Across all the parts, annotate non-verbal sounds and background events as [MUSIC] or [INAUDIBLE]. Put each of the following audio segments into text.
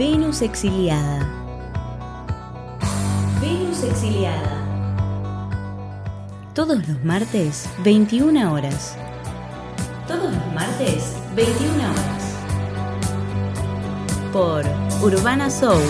Venus exiliada. Venus exiliada. Todos los martes, 21 horas. Todos los martes, 21 horas. Por Urbana Soul.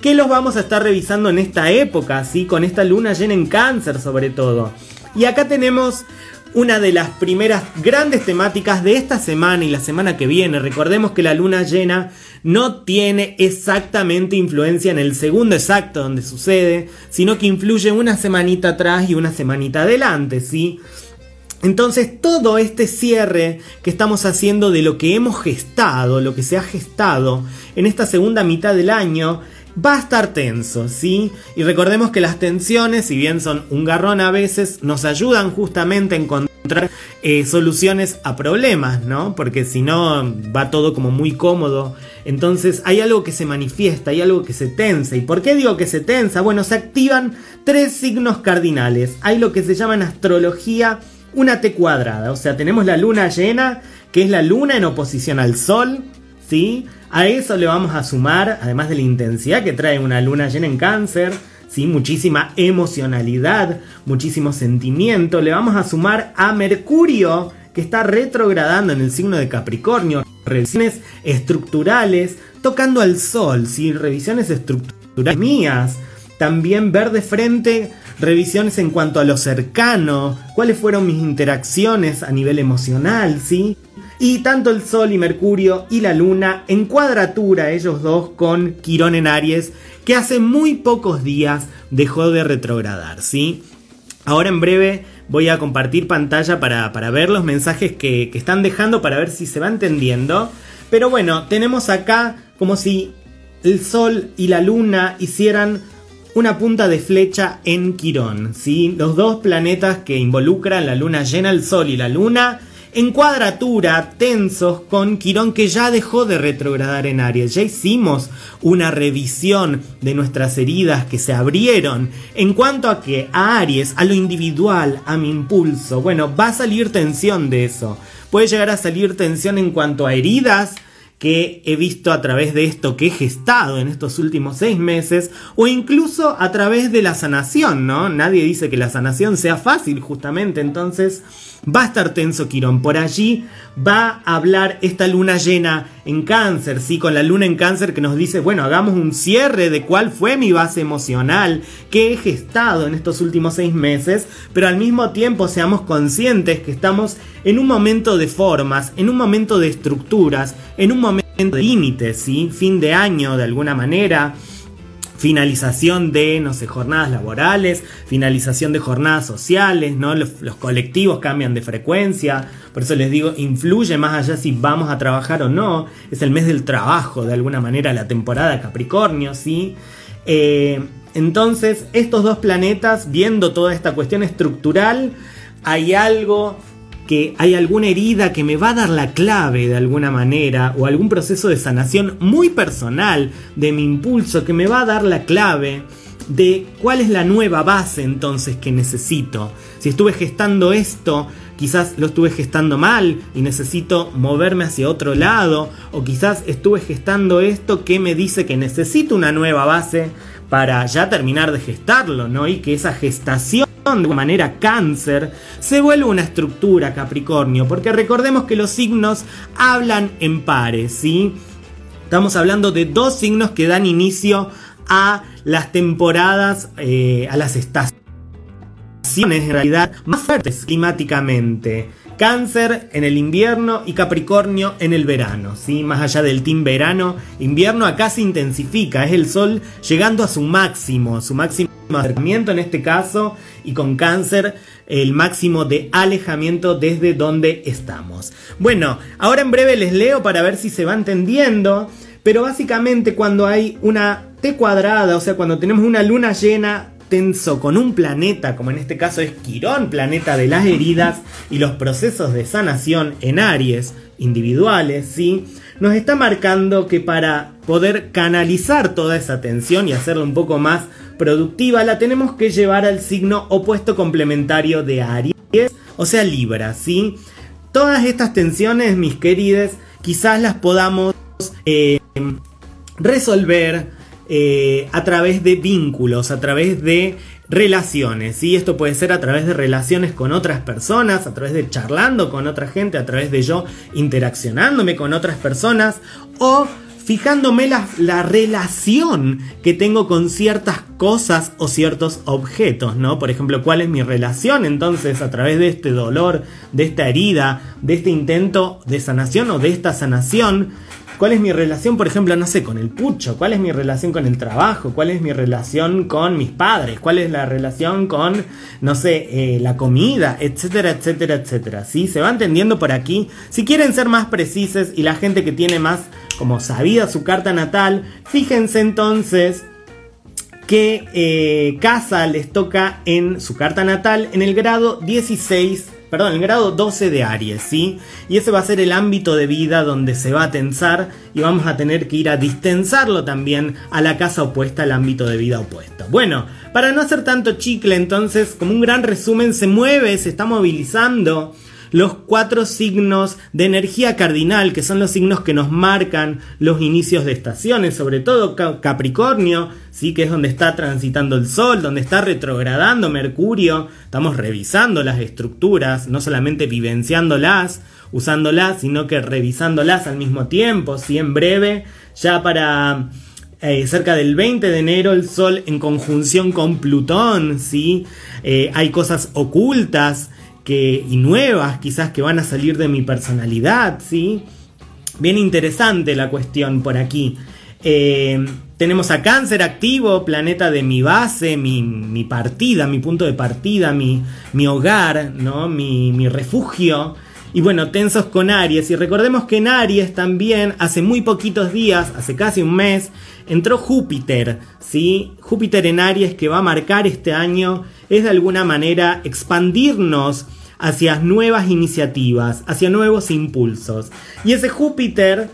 Que los vamos a estar revisando en esta época, ¿sí? con esta luna llena en cáncer sobre todo. Y acá tenemos una de las primeras grandes temáticas de esta semana y la semana que viene. Recordemos que la luna llena no tiene exactamente influencia en el segundo exacto donde sucede, sino que influye una semanita atrás y una semanita adelante, ¿sí? Entonces todo este cierre que estamos haciendo de lo que hemos gestado, lo que se ha gestado en esta segunda mitad del año, va a estar tenso, ¿sí? Y recordemos que las tensiones, si bien son un garrón a veces, nos ayudan justamente a encontrar eh, soluciones a problemas, ¿no? Porque si no, va todo como muy cómodo. Entonces hay algo que se manifiesta, hay algo que se tensa. ¿Y por qué digo que se tensa? Bueno, se activan tres signos cardinales. Hay lo que se llama en astrología una T cuadrada. O sea, tenemos la luna llena, que es la luna en oposición al sol, ¿sí? A eso le vamos a sumar, además de la intensidad que trae una luna llena en cáncer, ¿sí? Muchísima emocionalidad, muchísimo sentimiento. Le vamos a sumar a Mercurio, que está retrogradando en el signo de Capricornio. Revisiones estructurales, tocando al sol, ¿sí? Revisiones estructurales mías. También ver de frente revisiones en cuanto a lo cercano, cuáles fueron mis interacciones a nivel emocional, ¿sí? Y tanto el Sol y Mercurio y la Luna en cuadratura, ellos dos con Quirón en Aries, que hace muy pocos días dejó de retrogradar, ¿sí? Ahora en breve voy a compartir pantalla para, ver los mensajes que, que están dejando para ver si se va entendiendo. Pero bueno, tenemos acá como si el Sol y la Luna hicieran una punta de flecha en Quirón, ¿sí? Los dos planetas que involucran la Luna llena, el Sol y la Luna, en cuadratura, tensos con Quirón que ya dejó de retrogradar en Aries. Ya hicimos una revisión de nuestras heridas que se abrieron en cuanto a que a Aries, a lo individual, a mi impulso, bueno, va a salir tensión de eso. Puede llegar a salir tensión en cuanto a heridas que he visto a través de esto que he gestado en estos últimos seis meses o incluso a través de la sanación, ¿no? Nadie dice que la sanación sea fácil justamente, entonces va a estar tenso Quirón. Por allí va a hablar esta luna llena en cáncer, ¿sí? Con la luna en cáncer que nos dice, bueno, hagamos un cierre de cuál fue mi base emocional que he gestado en estos últimos seis meses, pero al mismo tiempo seamos conscientes que estamos en un momento de formas, en un momento de estructuras, en un momento de límites, ¿sí? Fin de año de alguna manera finalización de, no sé, jornadas laborales, finalización de jornadas sociales, ¿no? Los, colectivos cambian de frecuencia, por eso les digo, influye más allá si vamos a trabajar o no, es el mes del trabajo, de alguna manera, la temporada Capricornio, ¿sí? Eh, entonces, estos dos planetas, viendo toda esta cuestión estructural, hay algo que hay alguna herida que me va a dar la clave de alguna manera o algún proceso de sanación muy personal de mi impulso que me va a dar la clave de cuál es la nueva base entonces que necesito. Si estuve gestando esto, quizás lo estuve gestando mal y necesito moverme hacia otro lado, o quizás estuve gestando esto que me dice que necesito una nueva base para ya terminar de gestarlo, ¿no? Y que esa gestación de manera cáncer, se vuelve una estructura Capricornio, porque recordemos que los signos hablan en pares, ¿sí? Estamos hablando de dos signos que dan inicio a las temporadas, eh, a las estaciones en realidad más fuertes climáticamente. Cáncer en el invierno y Capricornio en el verano, ¿sí? Más allá del team verano, invierno acá se intensifica, es el sol llegando a su máximo, su máximo en este caso, y con cáncer el máximo de alejamiento desde donde estamos. Bueno, ahora en breve les leo para ver si se va entendiendo, pero básicamente cuando hay una T cuadrada, o sea, cuando tenemos una luna llena tenso con un planeta, como en este caso es Quirón, planeta de las heridas y los procesos de sanación en Aries individuales, ¿sí? Nos está marcando que para poder canalizar toda esa tensión y hacerla un poco más productiva, la tenemos que llevar al signo opuesto complementario de Aries, o sea, Libra, ¿sí? Todas estas tensiones, mis queridas, quizás las podamos eh, resolver eh, a través de vínculos, a través de relaciones. ¿sí? Esto puede ser a través de relaciones con otras personas, a través de charlando con otra gente, a través de yo interaccionándome con otras personas o fijándome la, la, relación que tengo con ciertas cosas o ciertos objetos, ¿no? Por ejemplo, ¿cuál es mi relación entonces a través de este dolor, de esta herida, de este intento de sanación o de esta sanación? ¿Cuál es mi relación, por ejemplo, no sé, con el pucho? ¿Cuál es mi relación con el trabajo? ¿Cuál es mi relación con mis padres? ¿Cuál es la relación con, no sé, eh, la comida? Etcétera, etcétera, etcétera. ¿Sí? Se va entendiendo por aquí. Si quieren ser más precisos y la gente que tiene más como sabida su carta natal, fíjense entonces que eh, casa les toca en su carta natal en el grado 16 perdón, el grado 12 de Aries, ¿sí? Y ese va a ser el ámbito de vida donde se va a tensar y vamos a tener que ir a distensarlo también a la casa opuesta, al ámbito de vida opuesto. Bueno, para no hacer tanto chicle, entonces, como un gran resumen, se mueve, se está movilizando los cuatro signos de energía cardinal, que son los signos que nos marcan los inicios de estaciones, sobre todo Capricornio, sí, que es donde está transitando el Sol, donde está retrogradando Mercurio. Estamos revisando las estructuras, no solamente vivenciándolas, usándolas, sino que revisándolas al mismo tiempo, sí, en breve, ya para eh, cerca del 20 de enero el Sol en conjunción con Plutón, ¿sí? Eh, hay cosas ocultas que, y nuevas quizás que van a salir de mi personalidad, ¿sí? Bien interesante la cuestión por aquí. Eh, tenemos a Cáncer activo, planeta de mi base, mi, partida, mi punto de partida, mi, mi hogar, ¿no? mi, mi refugio. Y bueno, tensos con Aries. Y recordemos que en Aries también, hace muy poquitos días, hace casi un mes, entró Júpiter. ¿sí? Júpiter en Aries que va a marcar este año es de alguna manera expandirnos hacia nuevas iniciativas, hacia nuevos impulsos. Y ese Júpiter,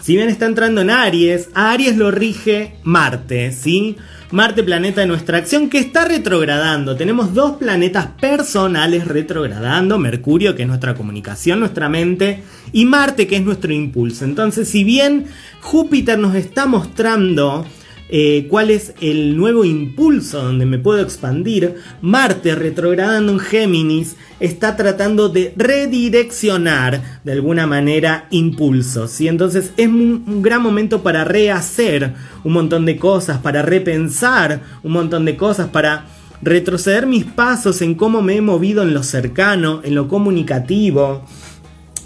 si bien está entrando en Aries, a Aries lo rige Marte, ¿sí? Marte, planeta de nuestra acción, que está retrogradando. Tenemos dos planetas personales retrogradando. Mercurio, que es nuestra comunicación, nuestra mente, y Marte, que es nuestro impulso. Entonces, si bien Júpiter nos está mostrando eh, cuál es el nuevo impulso donde me puedo expandir, Marte retrogradando en Géminis está tratando de redireccionar de alguna manera impulsos. Y entonces es un, gran momento para rehacer un montón de cosas, para repensar un montón de cosas, para retroceder mis pasos en cómo me he movido en lo cercano, en lo comunicativo.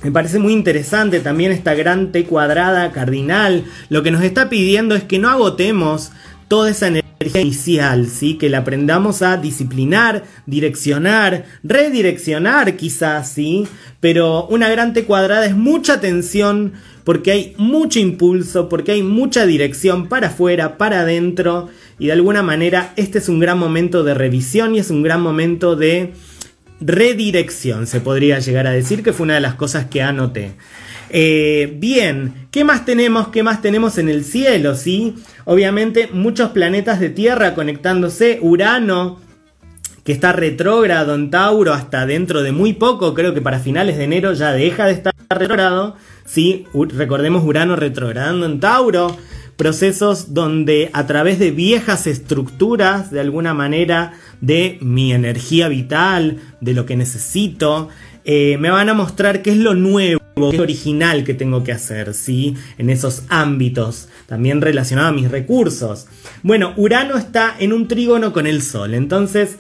Me parece muy interesante también esta gran T cuadrada cardinal. Lo que nos está pidiendo es que no agotemos toda esa energía inicial, ¿sí? que la aprendamos a disciplinar, direccionar, redireccionar quizás, ¿sí? pero una gran T cuadrada es mucha tensión porque hay mucho impulso, porque hay mucha dirección para afuera, para adentro y de alguna manera este es un gran momento de revisión y es un gran momento de redirección, se podría llegar a decir, que fue una de las cosas que anoté. Eh, bien, ¿qué más tenemos? ¿Qué más tenemos en el cielo? ¿sí? Obviamente muchos planetas de Tierra conectándose, Urano, que está retrógrado en Tauro hasta dentro de muy poco, creo que para finales de enero ya deja de estar retrógrado, ¿sí? recordemos Urano retrogradando en Tauro, procesos donde a través de viejas estructuras, de alguna manera, de mi energía vital, de lo que necesito, eh, me van a mostrar qué es lo nuevo, qué es lo original que tengo que hacer, ¿sí? En esos ámbitos, también relacionado a mis recursos. Bueno, Urano está en un trígono con el Sol, entonces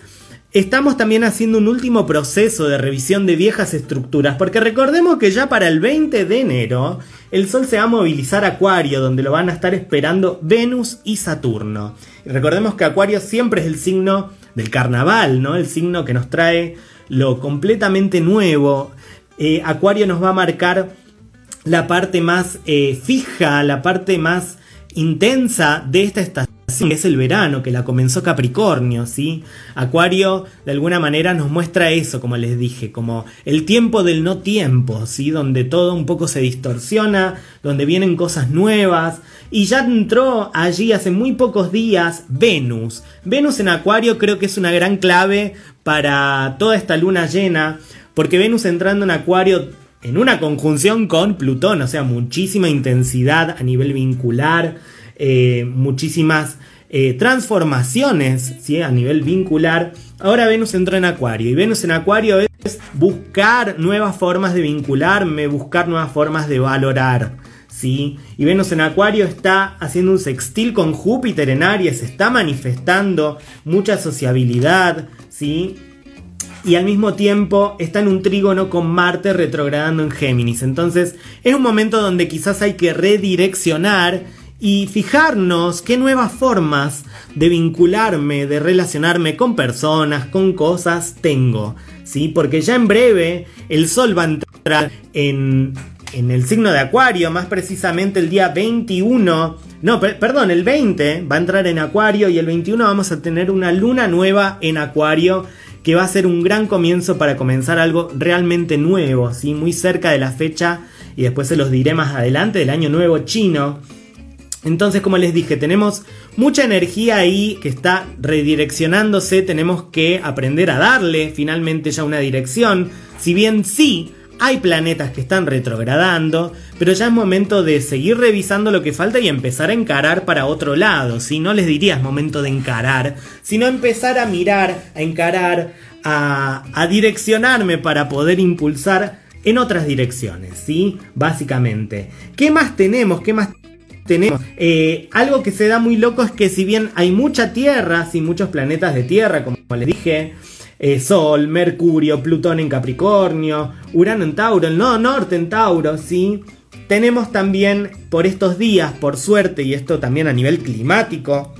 Estamos también haciendo un último proceso de revisión de viejas estructuras, porque recordemos que ya para el 20 de enero el Sol se va a movilizar a Acuario, donde lo van a estar esperando Venus y Saturno. Recordemos que Acuario siempre es el signo del carnaval, ¿no? El signo que nos trae lo completamente nuevo. Eh, Acuario nos va a marcar la parte más eh, fija, la parte más intensa de esta estación es el verano, que la comenzó Capricornio, ¿sí? Acuario de alguna manera nos muestra eso, como les dije, como el tiempo del no tiempo, ¿sí? Donde todo un poco se distorsiona, donde vienen cosas nuevas. Y ya entró allí hace muy pocos días Venus. Venus en Acuario creo que es una gran clave para toda esta luna llena, porque Venus entrando en Acuario en una conjunción con Plutón, o sea, muchísima intensidad a nivel vincular eh, muchísimas eh, transformaciones ¿sí? a nivel vincular. Ahora Venus entró en Acuario y Venus en Acuario es buscar nuevas formas de vincularme, buscar nuevas formas de valorar. ¿sí? Y Venus en Acuario está haciendo un sextil con Júpiter en Aries, está manifestando mucha sociabilidad, ¿sí? Y al mismo tiempo está en un trígono con Marte retrogradando en Géminis. Entonces es un momento donde quizás hay que redireccionar y fijarnos qué nuevas formas de vincularme, de relacionarme con personas, con cosas tengo, ¿sí? Porque ya en breve el Sol va a entrar en, en el signo de Acuario, más precisamente el día 21, no, perdón, el 20 va a entrar en Acuario y el 21 vamos a tener una luna nueva en Acuario que va a ser un gran comienzo para comenzar algo realmente nuevo, ¿sí? Muy cerca de la fecha y después se los diré más adelante del año nuevo chino entonces, como les dije, tenemos mucha energía ahí que está redireccionándose, tenemos que aprender a darle finalmente ya una dirección. Si bien sí, hay planetas que están retrogradando, pero ya es momento de seguir revisando lo que falta y empezar a encarar para otro lado. Si no les diría es momento de encarar, sino empezar a mirar, a encarar, a, a direccionarme para poder impulsar en otras direcciones, ¿sí? Básicamente. ¿Qué más tenemos? ¿Qué más tenemos eh, algo que se da muy loco es que si bien hay mucha Tierra, sí, muchos planetas de Tierra, como les dije, eh, Sol, Mercurio, Plutón en Capricornio, Urano en Tauro, el nodo norte en Tauro, sí. Tenemos también por estos días, por suerte, y esto también a nivel climático,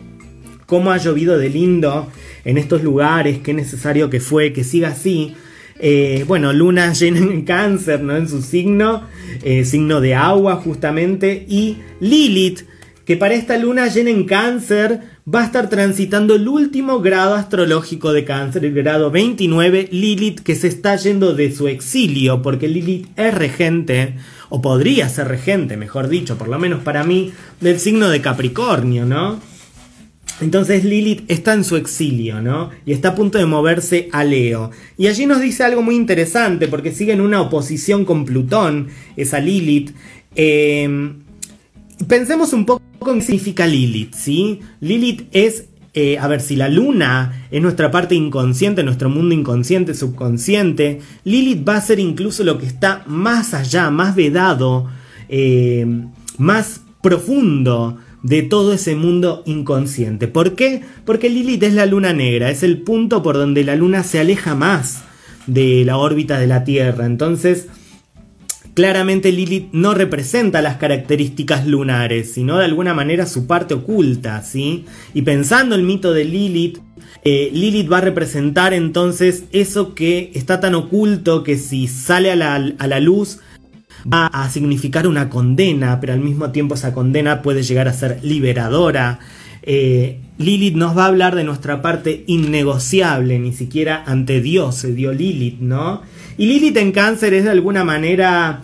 cómo ha llovido de lindo en estos lugares, qué necesario que fue, que siga así. Eh, bueno, luna [LAUGHS] llena en cáncer, ¿no? En su signo, eh, signo de agua justamente, y Lilith, que para esta luna llena en cáncer va a estar transitando el último grado astrológico de cáncer, el grado 29, Lilith, que se está yendo de su exilio, porque Lilith es regente, o podría ser regente, mejor dicho, por lo menos para mí, del signo de Capricornio, ¿no? Entonces Lilith está en su exilio, ¿no? Y está a punto de moverse a Leo. Y allí nos dice algo muy interesante, porque sigue en una oposición con Plutón, esa Lilith. Em, pensemos un poco qué significa Lilith, ¿sí? Lilith es, eh, a ver, si la luna es nuestra parte inconsciente, nuestro mundo inconsciente, subconsciente, Lilith va a ser incluso lo que está más allá, más vedado, em, más profundo de todo ese mundo inconsciente. ¿Por qué? Porque Lilith es la luna negra, es el punto por donde la luna se aleja más de la órbita de la Tierra. Entonces, claramente Lilith no representa las características lunares, sino de alguna manera su parte oculta, ¿sí? Y pensando el mito de Lilith, eh, Lilith va a representar entonces eso que está tan oculto que si sale a la, a la luz va a significar una condena, pero al mismo tiempo esa condena puede llegar a ser liberadora. Eh, Lilith nos va a hablar de nuestra parte innegociable, ni siquiera ante Dios se dio Lilith, ¿no? Y Lilith en cáncer es de alguna manera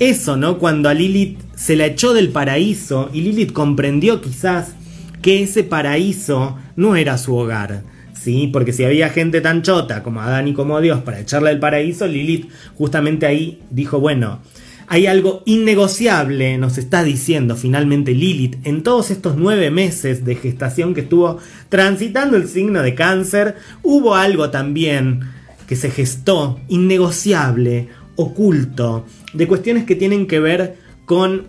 eso, ¿no? Cuando a Lilith se la echó del paraíso y Lilith comprendió quizás que ese paraíso no era su hogar. ¿Sí? Porque si había gente tan chota como Adán y como Dios para echarle del paraíso, Lilith justamente ahí dijo, bueno, hay algo innegociable, nos está diciendo finalmente Lilith, en todos estos nueve meses de gestación que estuvo transitando el signo de cáncer, hubo algo también que se gestó, innegociable, oculto, de cuestiones que tienen que ver con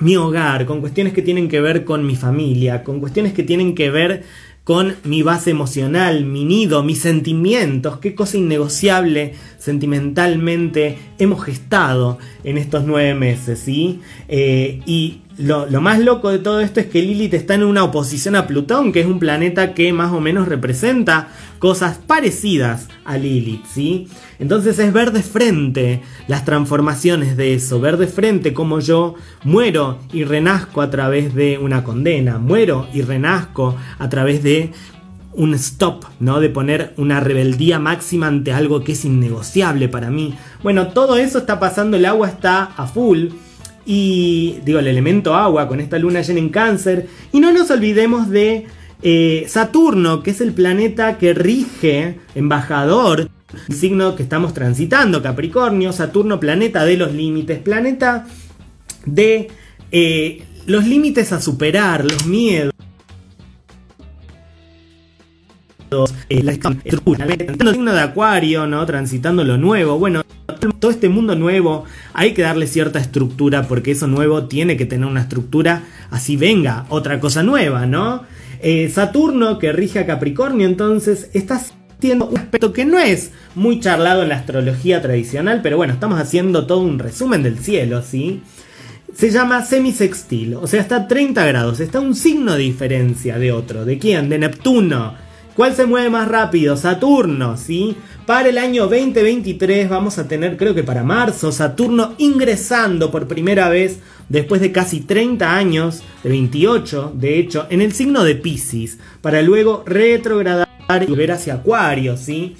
mi hogar, con cuestiones que tienen que ver con mi familia, con cuestiones que tienen que ver con mi base emocional, mi nido, mis sentimientos, qué cosa innegociable sentimentalmente hemos gestado en estos nueve meses, ¿sí? Eh, y lo, más loco de todo esto es que Lilith está en una oposición a Plutón, que es un planeta que más o menos representa cosas parecidas a Lilith, ¿sí? Entonces es ver de frente las transformaciones de eso, ver de frente cómo yo muero y renazco a través de una condena, muero y renazco a través de un stop, ¿no? De poner una rebeldía máxima ante algo que es innegociable para mí. Bueno, todo eso está pasando, el agua está a full y digo, el elemento agua con esta luna llena en cáncer. Y no nos olvidemos de eh, Saturno, que es el planeta que rige, embajador, el signo que estamos transitando, Capricornio, Saturno, planeta de los límites, planeta de eh, los límites a superar, los miedos. Eh, la estructura, el signo de Acuario, ¿no? Transitando lo nuevo. Bueno, todo este mundo nuevo hay que darle cierta estructura porque eso nuevo tiene que tener una estructura así venga otra cosa nueva, ¿no? Eh, Saturno que rige a Capricornio entonces está haciendo un aspecto que no es muy charlado en la astrología tradicional, pero bueno, estamos haciendo todo un resumen del cielo, ¿sí? Se llama semisextil, o sea, está a 30 grados, está un signo de diferencia de otro. ¿De quién? De Neptuno. ¿Cuál se mueve más rápido? Saturno, ¿sí? Para el año 2023 vamos a tener, creo que para marzo, Saturno ingresando por primera vez después de casi 30 años, de 28 de hecho, en el signo de Pisces, para luego retrogradar y volver hacia Acuario, ¿sí?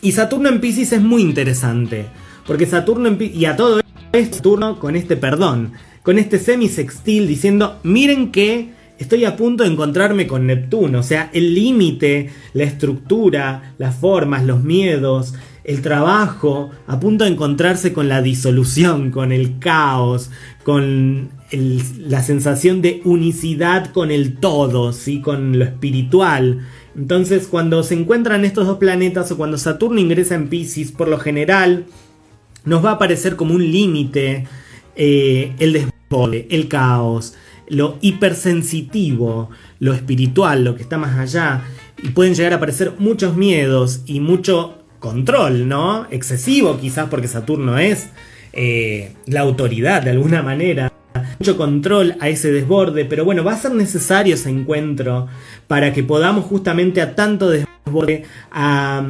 Y Saturno en Pisces es muy interesante, porque Saturno en Pisces, y a todo esto, Saturno con este perdón, con este semisextil diciendo, miren que estoy a punto de encontrarme con Neptuno. O sea, el límite, la estructura, las formas, los miedos, el trabajo, a punto de encontrarse con la disolución, con el caos, con la sensación de unicidad con el todo, ¿sí? con lo espiritual. Entonces, cuando se encuentran estos dos planetas o cuando Saturno ingresa en Pisces, por lo general, nos va a aparecer como un límite eh, el desborde, el caos, lo hipersensitivo, lo espiritual, lo que está más allá, y pueden llegar a aparecer muchos miedos y mucho control, ¿no? Excesivo quizás porque Saturno es eh, la autoridad de alguna manera. Mucho control a ese desborde, pero bueno, va a ser necesario ese encuentro para que podamos justamente a tanto desborde, a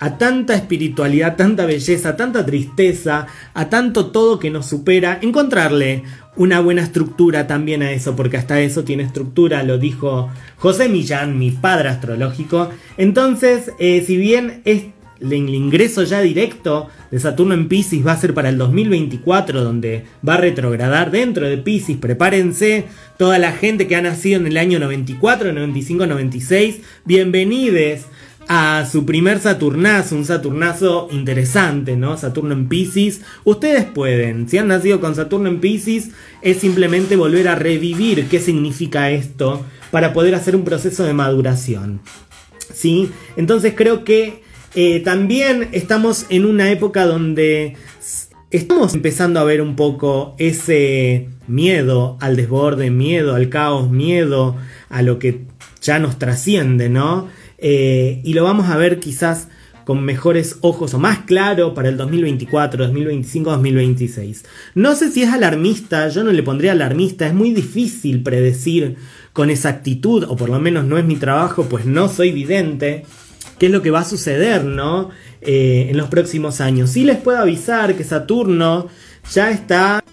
a tanta espiritualidad, tanta belleza, tanta tristeza, a tanto todo que nos supera, encontrarle una buena estructura también a eso, porque hasta eso tiene estructura, lo dijo José Millán, mi padre astrológico. Entonces, eh, si bien es el ingreso ya directo de Saturno en Pisces va a ser para el 2024, donde va a retrogradar dentro de Pisces. Prepárense, toda la gente que ha nacido en el año 94, 95, 96, bienvenidos a su primer Saturnazo, un Saturnazo interesante, ¿no? Saturno en Pisces. Ustedes pueden, si han nacido con Saturno en Pisces, es simplemente volver a revivir qué significa esto para poder hacer un proceso de maduración. ¿Sí? Entonces creo que eh, también estamos en una época donde estamos empezando a ver un poco ese miedo al desborde, miedo al caos, miedo a lo que ya nos trasciende, ¿no? Eh, y lo vamos a ver quizás con mejores ojos o más claro para el 2024, 2025, 2026. No sé si es alarmista, yo no le pondría alarmista, es muy difícil predecir con exactitud, o por lo menos no es mi trabajo, pues no soy vidente, qué es lo que va a suceder, ¿no? Eh, en los próximos años. Sí les puedo avisar que Saturno ya está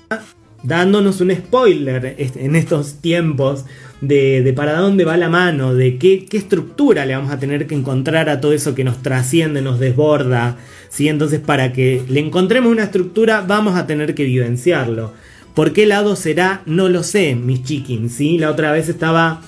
dándonos un spoiler en estos tiempos de, para dónde va la mano, de qué, estructura le vamos a tener que encontrar a todo eso que nos trasciende, nos desborda. ¿sí? Entonces, para que le encontremos una estructura, vamos a tener que vivenciarlo. ¿Por qué lado será? No lo sé, mis chickens. ¿sí? La otra vez estaba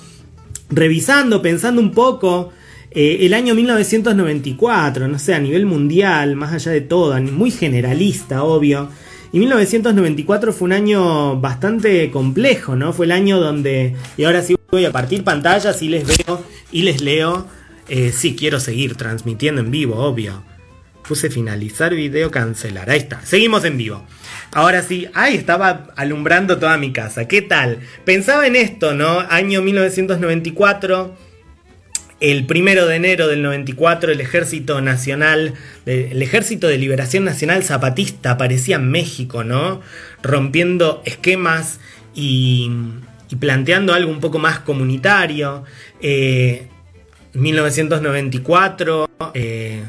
revisando, pensando un poco. Eh, el año 1994, no sé, a nivel mundial, más allá de todo, muy generalista, obvio. Y 1994 fue un año bastante complejo, ¿no? Fue el año donde, y ahora sí voy a partir pantallas y les veo y les leo. Eh, sí, quiero seguir transmitiendo en vivo, obvio. Puse finalizar video, cancelar. Ahí está, seguimos en vivo. Ahora sí, ahí estaba alumbrando toda mi casa. ¿Qué tal? Pensaba en esto, ¿no? Año 1994 el primero de enero del 94 el Ejército Nacional, el Ejército de Liberación Nacional Zapatista aparecía en México, ¿no? Rompiendo esquemas y, planteando algo un poco más comunitario. 1994, eh, eh,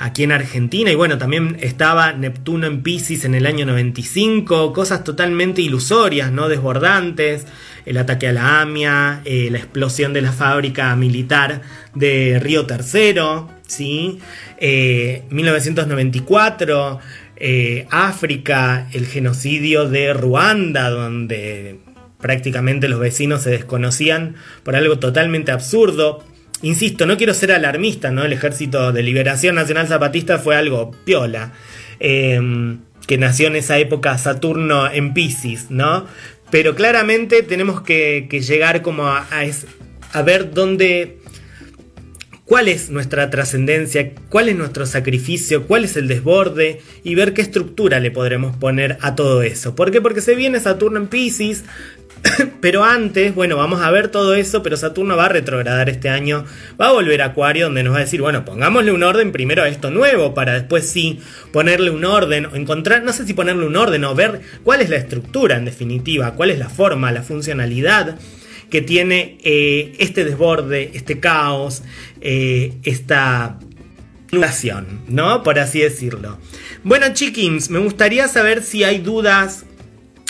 aquí en Argentina, y bueno, también estaba Neptuno en Pisces en el año 95, cosas totalmente ilusorias, ¿no? Desbordantes el ataque a la AMIA, eh, la explosión de la fábrica militar de Río Tercero, ¿sí? 1994, eh, eh, África, el genocidio de Ruanda, donde prácticamente los vecinos se desconocían por algo totalmente absurdo. Insisto, no quiero ser alarmista, ¿no? El Ejército de Liberación Nacional Zapatista fue algo piola. que nació en esa época Saturno en Pisces, ¿no? Pero claramente tenemos que, llegar como a, a, ver dónde, cuál es nuestra trascendencia, cuál es nuestro sacrificio, cuál es el desborde y ver qué estructura le podremos poner a todo eso. ¿Por qué? Porque se viene Saturno en Pisces, [COUGHS] pero antes, bueno, vamos a ver todo eso, pero Saturno va a retrogradar este año, va a volver a Acuario donde nos va a decir, bueno, pongámosle un orden primero a esto nuevo para después sí ponerle un orden o encontrar, no sé si ponerle un orden o ver cuál es la estructura en definitiva, cuál es la forma, la funcionalidad que tiene eh, este desborde, este caos, eh, esta nación, ¿no? Por así decirlo. Bueno, chickens, me gustaría saber si hay dudas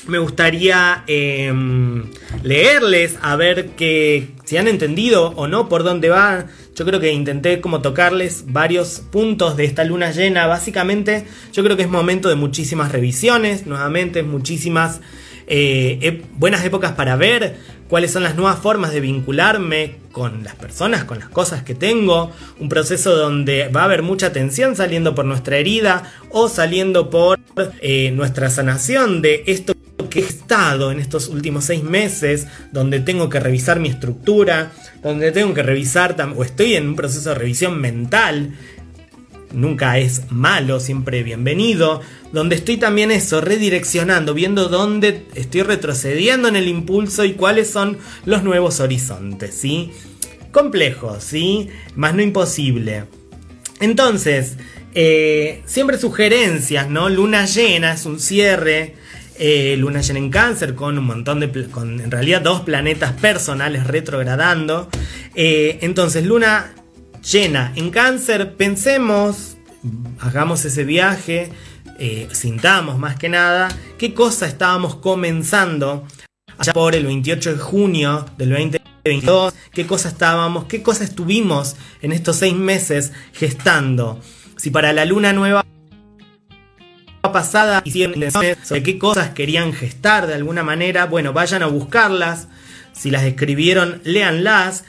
me gustaría em, leerles a ver que si han entendido o no por dónde va. Yo creo que intenté como tocarles varios puntos de esta luna llena. Básicamente yo creo que es momento de muchísimas revisiones, nuevamente muchísimas eh, buenas épocas para ver cuáles son las nuevas formas de vincularme con las personas, con las cosas que tengo, un proceso donde va a haber mucha tensión saliendo por nuestra herida o saliendo por eh, nuestra sanación de esto que he estado en estos últimos seis meses, donde tengo que revisar mi estructura, donde tengo que revisar, o estoy en un proceso de revisión mental, nunca es malo, siempre bienvenido, donde estoy también eso, redireccionando, viendo dónde estoy retrocediendo en el impulso y cuáles son los nuevos horizontes, ¿sí? Complejo, ¿sí? Más no imposible. Entonces, eh, siempre sugerencias, ¿no? Luna llena es un cierre. Eh, luna llena en cáncer con un montón de... con en realidad dos planetas personales retrogradando. Eh, entonces, luna llena en cáncer, pensemos, hagamos ese viaje, sintamos más que nada qué cosa estábamos comenzando allá por el 28 de junio del 2022, qué cosa estábamos, qué cosa estuvimos en estos seis meses gestando si para la luna nueva pasada hicieron sobre qué cosas querían gestar de alguna manera, bueno, vayan a buscarlas. Si las escribieron, léanlas.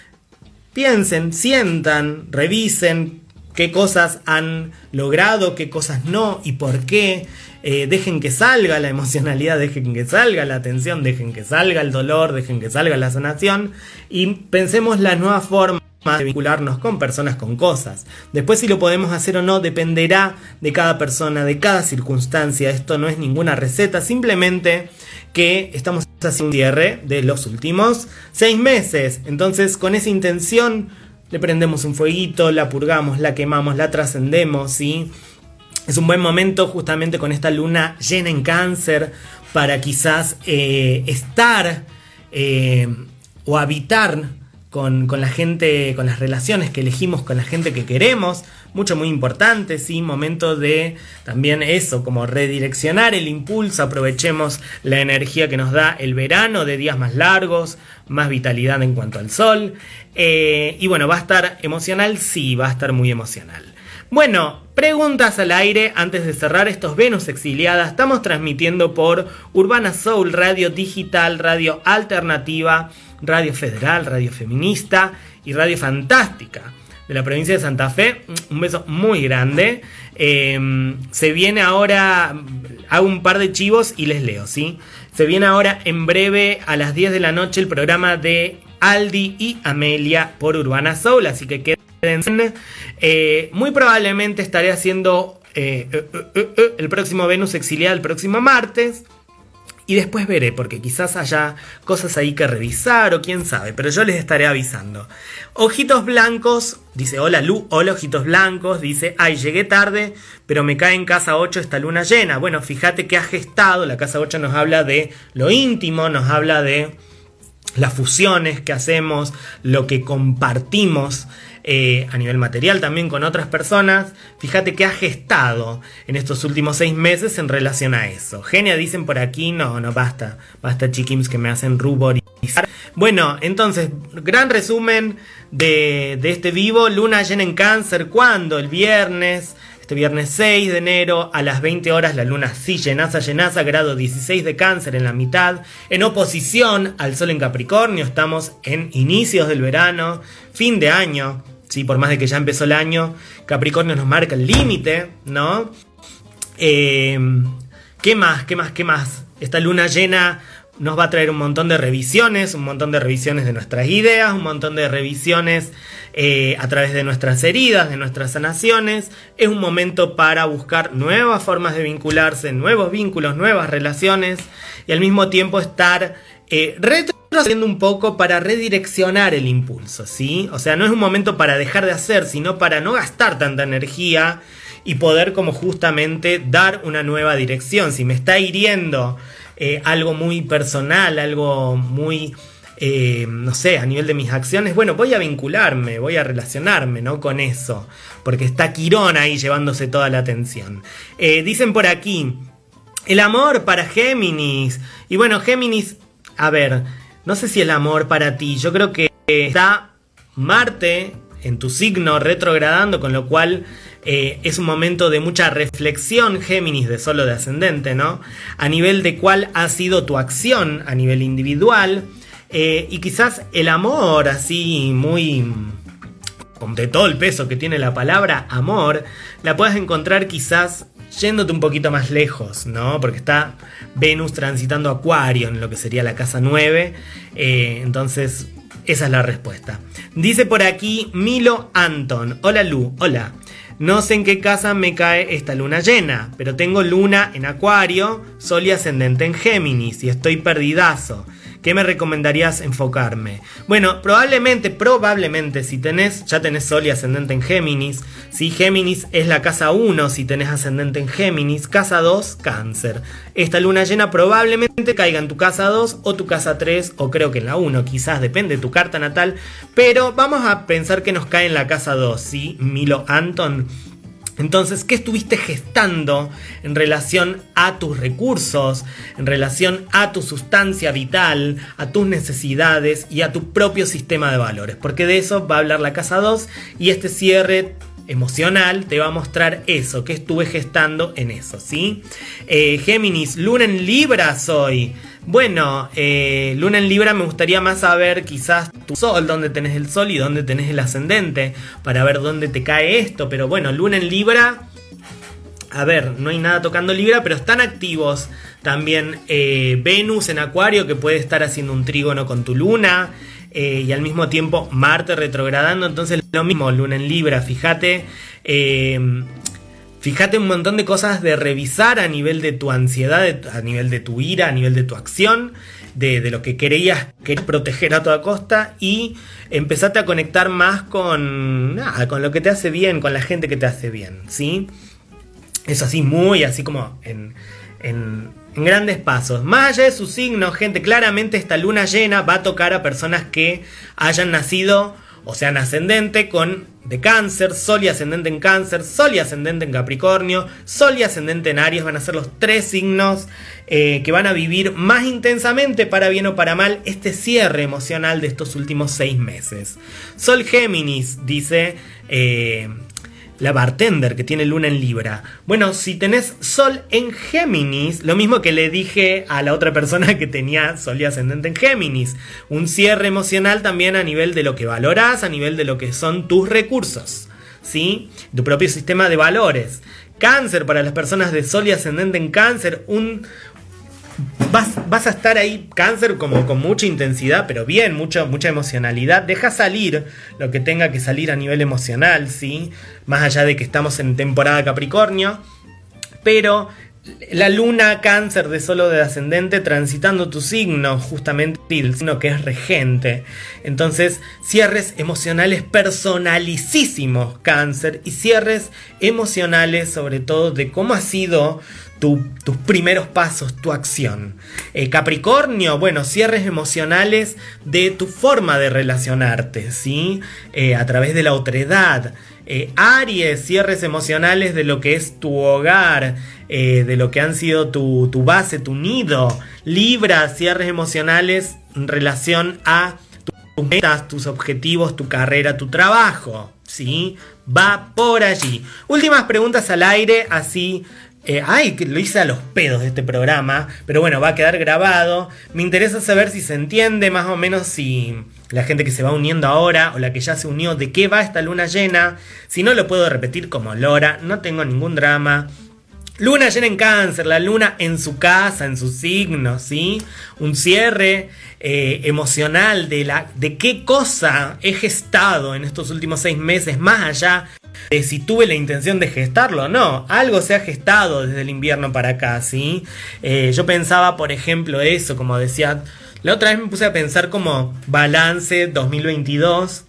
Piensen, sientan, revisen qué cosas han logrado, qué cosas no y por qué. Eh, dejen que salga la emocionalidad, dejen que salga la atención, dejen que salga el dolor, dejen que salga la sanación y pensemos la nueva forma de vincularnos con personas, con cosas. Después si lo podemos hacer o no dependerá de cada persona, de cada circunstancia. Esto no es ninguna receta, simplemente que estamos haciendo un cierre de los últimos seis meses. Entonces con esa intención le prendemos un fueguito, la purgamos, la quemamos, la trascendemos, ¿sí? Es un buen momento justamente con esta luna llena en cáncer para quizás eh, estar eh, o habitar con, la gente, con las relaciones que elegimos con la gente que queremos, mucho muy importante, sí, momento de también eso, como redireccionar el impulso, aprovechemos la energía que nos da el verano de días más largos, más vitalidad en cuanto al sol, eh, y bueno, va a estar emocional, sí, va a estar muy emocional. Bueno, preguntas al aire antes de cerrar estos Venus exiliadas. Estamos transmitiendo por Urbana Soul, Radio Digital, Radio Alternativa Radio Federal, Radio Feminista y Radio Fantástica de la provincia de Santa Fe. Un beso muy grande. Em, se viene ahora, hago un par de chivos y les leo, ¿sí? Se viene ahora en breve a las 10 de la noche el programa de Aldi y Amelia por Urbana Soul, así que quédense. Eh, muy probablemente estaré haciendo eh, eh, el próximo Venus exiliada el próximo martes. Y después veré, porque quizás haya cosas ahí que revisar o quién sabe, pero yo les estaré avisando. Ojitos blancos, dice hola Lu, hola ojitos blancos, dice, ay, llegué tarde, pero me cae en casa 8 esta luna llena. Bueno, fíjate que ha gestado, la casa 8 nos habla de lo íntimo, nos habla de las fusiones que hacemos, lo que compartimos. Eh, a nivel material también con otras personas. Fíjate que ha gestado en estos últimos seis meses en relación a eso. Genia dicen por aquí, no, no basta, basta chiquims que me hacen ruborizar. Bueno, entonces, gran resumen de, de este vivo, luna llena en cáncer, ¿cuándo? El viernes. Este viernes 6 de enero a las 20 horas la luna sí llenaza, llenaza, grado 16 de cáncer en la mitad, en oposición al sol en Capricornio, estamos en inicios del verano, fin de año, ¿sí? por más de que ya empezó el año, Capricornio nos marca el límite, ¿no? Eh, ¿Qué más? ¿Qué más? ¿Qué más? Esta luna llena nos va a traer un montón de revisiones, un montón de revisiones de nuestras ideas, un montón de revisiones eh, a través de nuestras heridas, de nuestras sanaciones. Es un momento para buscar nuevas formas de vincularse, nuevos vínculos, nuevas relaciones y al mismo tiempo estar eh, retrocediendo un poco para redireccionar el impulso, ¿sí? O sea, no es un momento para dejar de hacer, sino para no gastar tanta energía y poder como justamente dar una nueva dirección. Si me está hiriendo eh, algo muy personal, algo muy eh, no sé, a nivel de mis acciones, bueno, voy a vincularme, voy a relacionarme, ¿no? Con eso, porque está Quirón ahí llevándose toda la atención. Eh, dicen por aquí, el amor para Géminis. Y bueno, Géminis, a ver, no sé si el amor para ti, yo creo que está Marte en tu signo retrogradando, con lo cual eh, es un momento de mucha reflexión, Géminis, de solo de ascendente, ¿no? A nivel de cuál ha sido tu acción a nivel individual eh, y quizás el amor, así muy... con de todo el peso que tiene la palabra amor, la puedes encontrar quizás yéndote un poquito más lejos, ¿no? Porque está Venus transitando Acuario en lo que sería la casa 9. Eh, entonces, esa es la respuesta. Dice por aquí Milo Anton. Hola Lu, hola. No sé en qué casa me cae esta luna llena, pero tengo luna en Acuario, Sol y ascendente en Géminis y estoy perdidazo. ¿Qué me recomendarías enfocarme? Bueno, probablemente, probablemente, si tenés, ya tenés Sol y ascendente en Géminis, si Géminis es la casa 1, si tenés ascendente en Géminis, casa 2, cáncer. Esta luna llena probablemente caiga en tu casa 2 o tu casa 3 o creo que en la 1, quizás depende de tu carta natal, pero vamos a pensar que nos cae en la casa 2, ¿sí? Milo Anton. Entonces, ¿qué estuviste gestando en relación a tus recursos, en relación a tu sustancia vital, a tus necesidades y a tu propio sistema de valores? Porque de eso va a hablar la casa 2 y este cierre emocional te va a mostrar eso, que estuve gestando en eso, ¿sí? Eh, Géminis, luna en Libra soy. Bueno, eh, luna en Libra me gustaría más saber quizás tu sol, dónde tenés el sol y dónde tenés el ascendente, para ver dónde te cae esto, pero bueno, luna en Libra... A ver, no hay nada tocando Libra, pero están activos también eh, Venus en Acuario, que puede estar haciendo un trígono con tu luna. Eh, y al mismo tiempo Marte retrogradando. Entonces lo mismo, Luna en Libra, fíjate. Fíjate un montón de cosas de revisar a nivel de tu ansiedad, a nivel de tu ira, a nivel de tu acción, de, lo que querías, proteger a toda costa y empezate a conectar más con, con lo que te hace bien, con la gente que te hace bien, ¿sí? Es así, muy así como en, en en grandes pasos. Más allá de su signo, gente, claramente esta luna llena va a tocar a personas que hayan nacido o sean ascendente con de cáncer, sol y ascendente en cáncer, sol y ascendente en capricornio, sol y ascendente en aries, van a ser los tres signos eh, que van a vivir más intensamente, para bien o para mal, este cierre emocional de estos últimos seis meses. Sol Géminis, dice eh, la bartender que tiene luna en Libra. Bueno, si tenés Sol en Géminis, lo mismo que le dije a la otra persona que tenía Sol y ascendente en Géminis, un cierre emocional también a nivel de lo que valorás, a nivel de lo que son tus recursos, ¿sí? Tu propio sistema de valores. Cáncer para las personas de Sol y ascendente en Cáncer, un, vas, a estar ahí, cáncer, como con mucha intensidad, pero bien, mucho, mucha emocionalidad. Deja salir lo que tenga que salir a nivel emocional, ¿sí? Más allá de que estamos en temporada Capricornio. Pero la luna cáncer de solo de ascendente transitando tu signo, justamente el signo que es regente. Entonces, cierres emocionales personalicísimos cáncer y cierres emocionales sobre todo de cómo ha sido tus primeros pasos, tu acción. Eh, Capricornio, bueno, cierres emocionales de tu forma de relacionarte, ¿sí? Eh, a través de la otredad. Eh, Aries, cierres emocionales de lo que es tu hogar, de lo que han sido tu, tu, base, tu nido. Libra, cierres emocionales en relación a tus metas, tus objetivos, tu carrera, tu trabajo. ¿Sí? Va por allí. Últimas preguntas al aire, así eh, ay, lo hice a los pedos de este programa, pero bueno, va a quedar grabado. Me interesa saber si se entiende más o menos si la gente que se va uniendo ahora o la que ya se unió, de qué va esta luna llena. Si no lo puedo repetir como Lora, no tengo ningún drama. Luna llena en cáncer, la luna en su casa, en su signo, ¿sí? Un cierre eh, emocional de, la, de qué cosa he gestado en estos últimos seis meses, más allá de si tuve la intención de gestarlo o no. Algo se ha gestado desde el invierno para acá, ¿sí? Eh, yo pensaba, por ejemplo, eso, como decía, la otra vez me puse a pensar como balance 2022.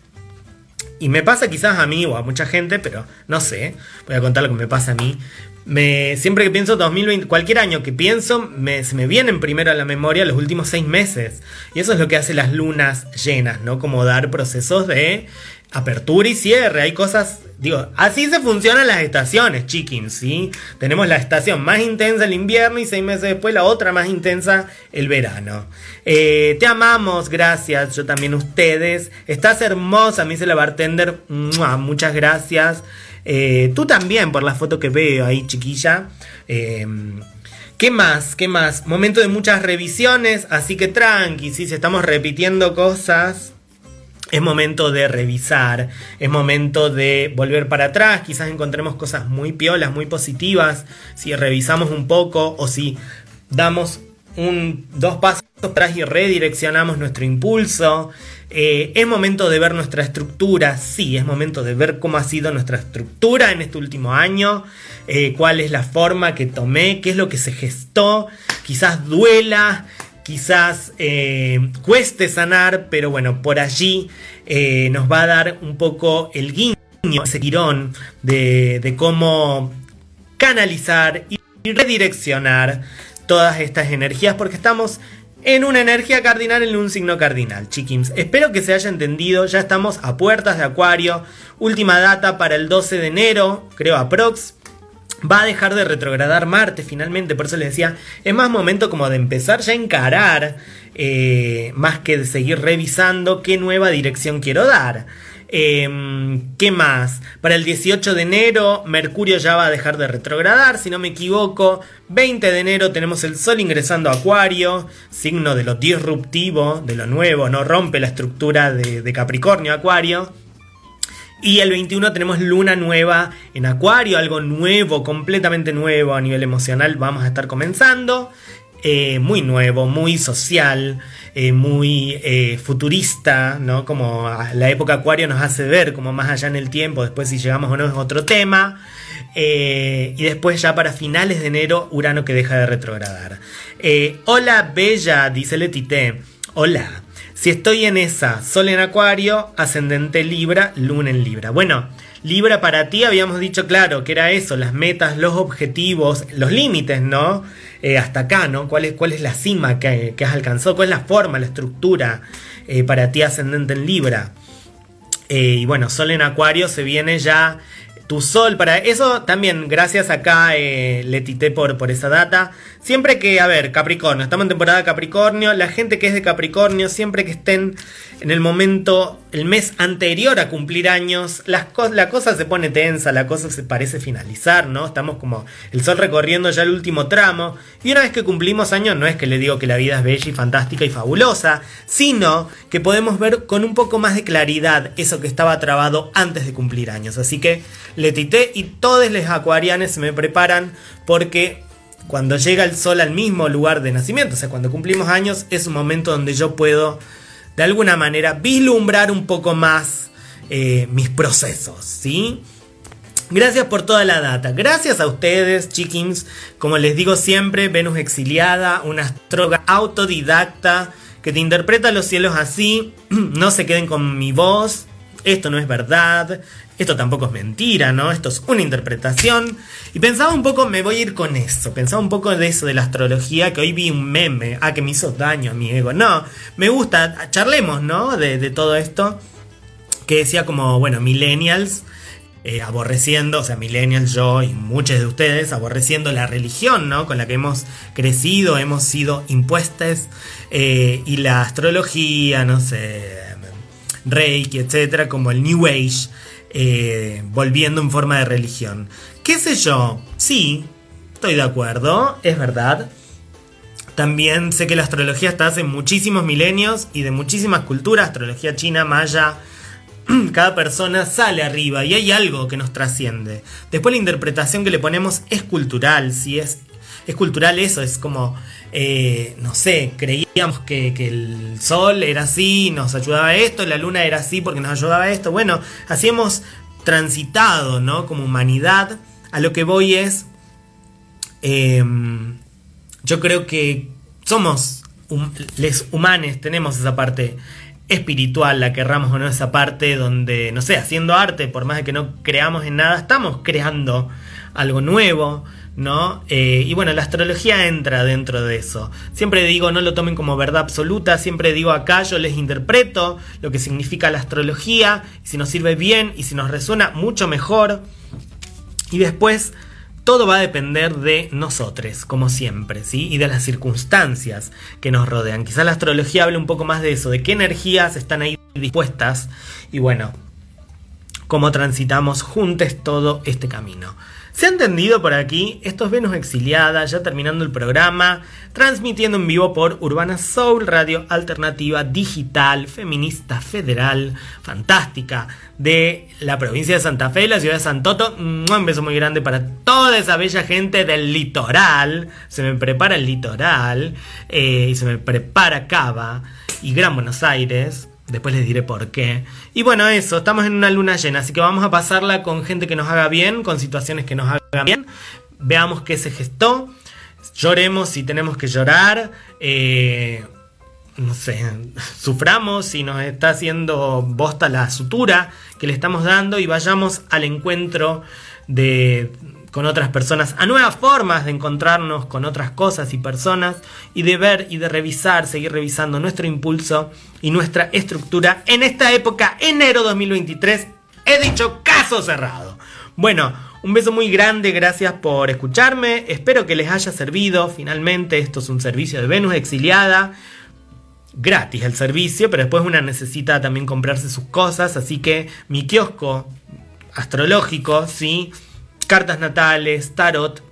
Y me pasa quizás a mí o a mucha gente, pero no sé. Voy a contar lo que me pasa a mí. Me, siempre que pienso 2020, cualquier año que pienso, se me vienen primero a la memoria los últimos seis meses. Y eso es lo que hace las lunas llenas, ¿no? Como dar procesos de apertura y cierre. Hay cosas, digo, así se funcionan las estaciones, chickens, ¿sí? Tenemos la estación más intensa el invierno y seis meses después la otra más intensa el verano. Eh, te amamos, gracias, yo también ustedes. Estás hermosa, me dice la bartender. Muchas gracias. Eh, tú también por la foto que veo ahí, chiquilla. Eh, ¿Qué más? ¿Qué más? Momento de muchas revisiones, así que tranqui, si estamos repitiendo cosas, es momento de revisar, es momento de volver para atrás, quizás encontremos cosas muy piolas, muy positivas, si revisamos un poco o si damos un, dos pasos atrás y redireccionamos nuestro impulso. Eh, es momento de ver nuestra estructura, sí, es momento de ver cómo ha sido nuestra estructura en este último año, eh, cuál es la forma que tomé, qué es lo que se gestó, quizás duela, quizás eh, cueste sanar, pero bueno, por allí nos va a dar un poco el guiño, ese tirón de, de cómo canalizar y redireccionar todas estas energías porque estamos en una energía cardinal en un signo cardinal, chiquins. Espero que se haya entendido, ya estamos a puertas de Acuario, última data para el 12 de enero, creo aprox. Va a dejar de retrogradar Marte finalmente, por eso les decía, es más momento como de empezar ya a encarar, eh, más que de seguir revisando qué nueva dirección quiero dar. Em, ¿Qué más? Para el 18 de enero, Mercurio ya va a dejar de retrogradar, si no me equivoco. 20 de enero tenemos el Sol ingresando a Acuario, signo de lo disruptivo, de lo nuevo, no rompe la estructura de, de Capricornio Acuario. Y el 21 tenemos luna nueva en Acuario, algo nuevo, completamente nuevo a nivel emocional, vamos a estar comenzando. Eh, muy nuevo, muy social, eh, muy eh, futurista, ¿no? Como la época Acuario nos hace ver como más allá en el tiempo, después si llegamos o no es otro tema. y después ya para finales de enero, Urano que deja de retrogradar. Hola Bella, dice Letite. Hola. Si estoy en esa, Sol en Acuario, ascendente Libra, Luna en Libra. Bueno, Libra para ti habíamos dicho claro que era eso, las metas, los objetivos, los límites, ¿no? Eh, hasta acá, ¿no? ¿Cuál es, cuál es la cima que, has alcanzado? ¿Cuál es la forma, la estructura eh, para ti ascendente en Libra? Eh, y bueno, Sol en Acuario se viene ya tu sol para eso también gracias acá eh, le tité por, por esa data siempre que a ver Capricornio estamos en temporada Capricornio la gente que es de Capricornio siempre que estén en el momento el mes anterior a cumplir años las la cosa se pone tensa la cosa se parece finalizar no estamos como el sol recorriendo ya el último tramo y una vez que cumplimos años no es que le digo que la vida es bella y fantástica y fabulosa sino que podemos ver con un poco más de claridad eso que estaba trabado antes de cumplir años. Así que Letité y todos los acuarianes se me preparan porque cuando llega el sol al mismo lugar de nacimiento, o sea, cuando cumplimos años, es un momento donde yo puedo, de alguna manera, vislumbrar un poco más eh, mis procesos, ¿sí? Gracias por toda la data. Gracias a ustedes, chickens. Como les digo siempre, Venus exiliada, una astróloga autodidacta que te interpreta los cielos así. [CLEARS THROAT] No se queden con mi voz. Esto no es verdad. Esto tampoco es mentira, ¿no? Esto es una interpretación. Y pensaba un poco, me voy a ir con eso. Pensaba un poco de eso de la astrología, que hoy vi un meme. Ah, que me hizo daño a mi ego. No, me gusta, charlemos, ¿no? De, todo esto. Que decía como, bueno, millennials. Eh, aborreciendo, o sea, millennials, yo y muchos de ustedes, aborreciendo la religión, ¿no? Con la que hemos crecido, hemos sido impuestas, eh, y la astrología, no sé, Reiki, etcétera, como el New Age, eh, volviendo en forma de religión. ¿Qué sé yo? Sí, estoy de acuerdo, es verdad. También sé que la astrología está hace muchísimos milenios y de muchísimas culturas, astrología china, maya, [CLEARS THROAT] cada persona sale arriba y hay algo que nos trasciende. Después la interpretación que le ponemos es cultural, si es, es cultural eso, es como eh, no sé, creíamos que, el sol era así, nos ayudaba esto, la luna era así porque nos ayudaba esto. Bueno, así hemos transitado, ¿no? Como humanidad. A lo que voy es, em, yo creo que somos les humanos, tenemos esa parte espiritual, la querramos o no, esa parte donde, no sé, haciendo arte, por más de que no creamos en nada, estamos creando algo nuevo, ¿no? Eh, y bueno, la astrología entra dentro de eso. Siempre digo, no lo tomen como verdad absoluta, siempre digo acá yo les interpreto lo que significa la astrología, si nos sirve bien y si nos resuena mucho mejor. Y después todo va a depender de nosotros, como siempre, ¿sí? Y de las circunstancias que nos rodean. Quizás la astrología hable un poco más de eso, de qué energías están ahí dispuestas y bueno, cómo transitamos juntos todo este camino. Se ha entendido por aquí, esto es Venus Exiliada, ya terminando el programa, transmitiendo en vivo por Urbana Soul, radio alternativa, digital, feminista, federal, fantástica, de la provincia de Santa Fe, la ciudad de Santoto. Un beso muy grande para toda esa bella gente del litoral. Se me prepara el litoral, eh, y se me prepara Cava y Gran Buenos Aires. Después les diré por qué. Y bueno, eso, estamos en una luna llena, así que vamos a pasarla con gente que nos haga bien, con situaciones que nos hagan bien. Veamos qué se gestó. Lloremos si tenemos que llorar. Eh, no sé, [LAUGHS] suframos si nos está haciendo bosta la sutura que le estamos dando y vayamos al encuentro de con otras personas, a nuevas formas de encontrarnos con otras cosas y personas y de ver y de revisar, seguir revisando nuestro impulso y nuestra estructura en esta época, enero 2023. He dicho caso cerrado. Bueno, un beso muy grande, gracias por escucharme, espero que les haya servido, finalmente esto es un servicio de Venus exiliada gratis el servicio, pero después una necesita también comprarse sus cosas, así que mi kiosco astrológico, ¿sí? Cartas natales, tarot,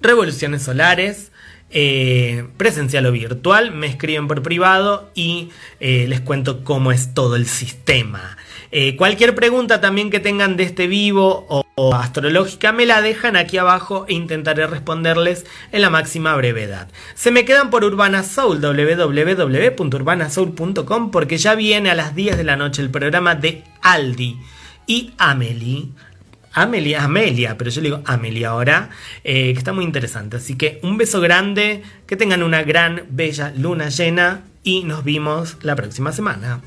revoluciones solares, eh, presencial o virtual, me escriben por privado y eh, les cuento cómo es todo el sistema. Eh, cualquier pregunta también que tengan de este vivo o, o, astrológica me la dejan aquí abajo e intentaré responderles en la máxima brevedad. Se me quedan por Urbana Soul, www.urbanasoul.com porque ya viene a las 10 de la noche el programa de Aldi y Amelie Amelia, Amelia, pero yo le digo Amelia ahora, eh, que está muy interesante. Así que un beso grande, que tengan una gran, bella luna llena y nos vimos la próxima semana.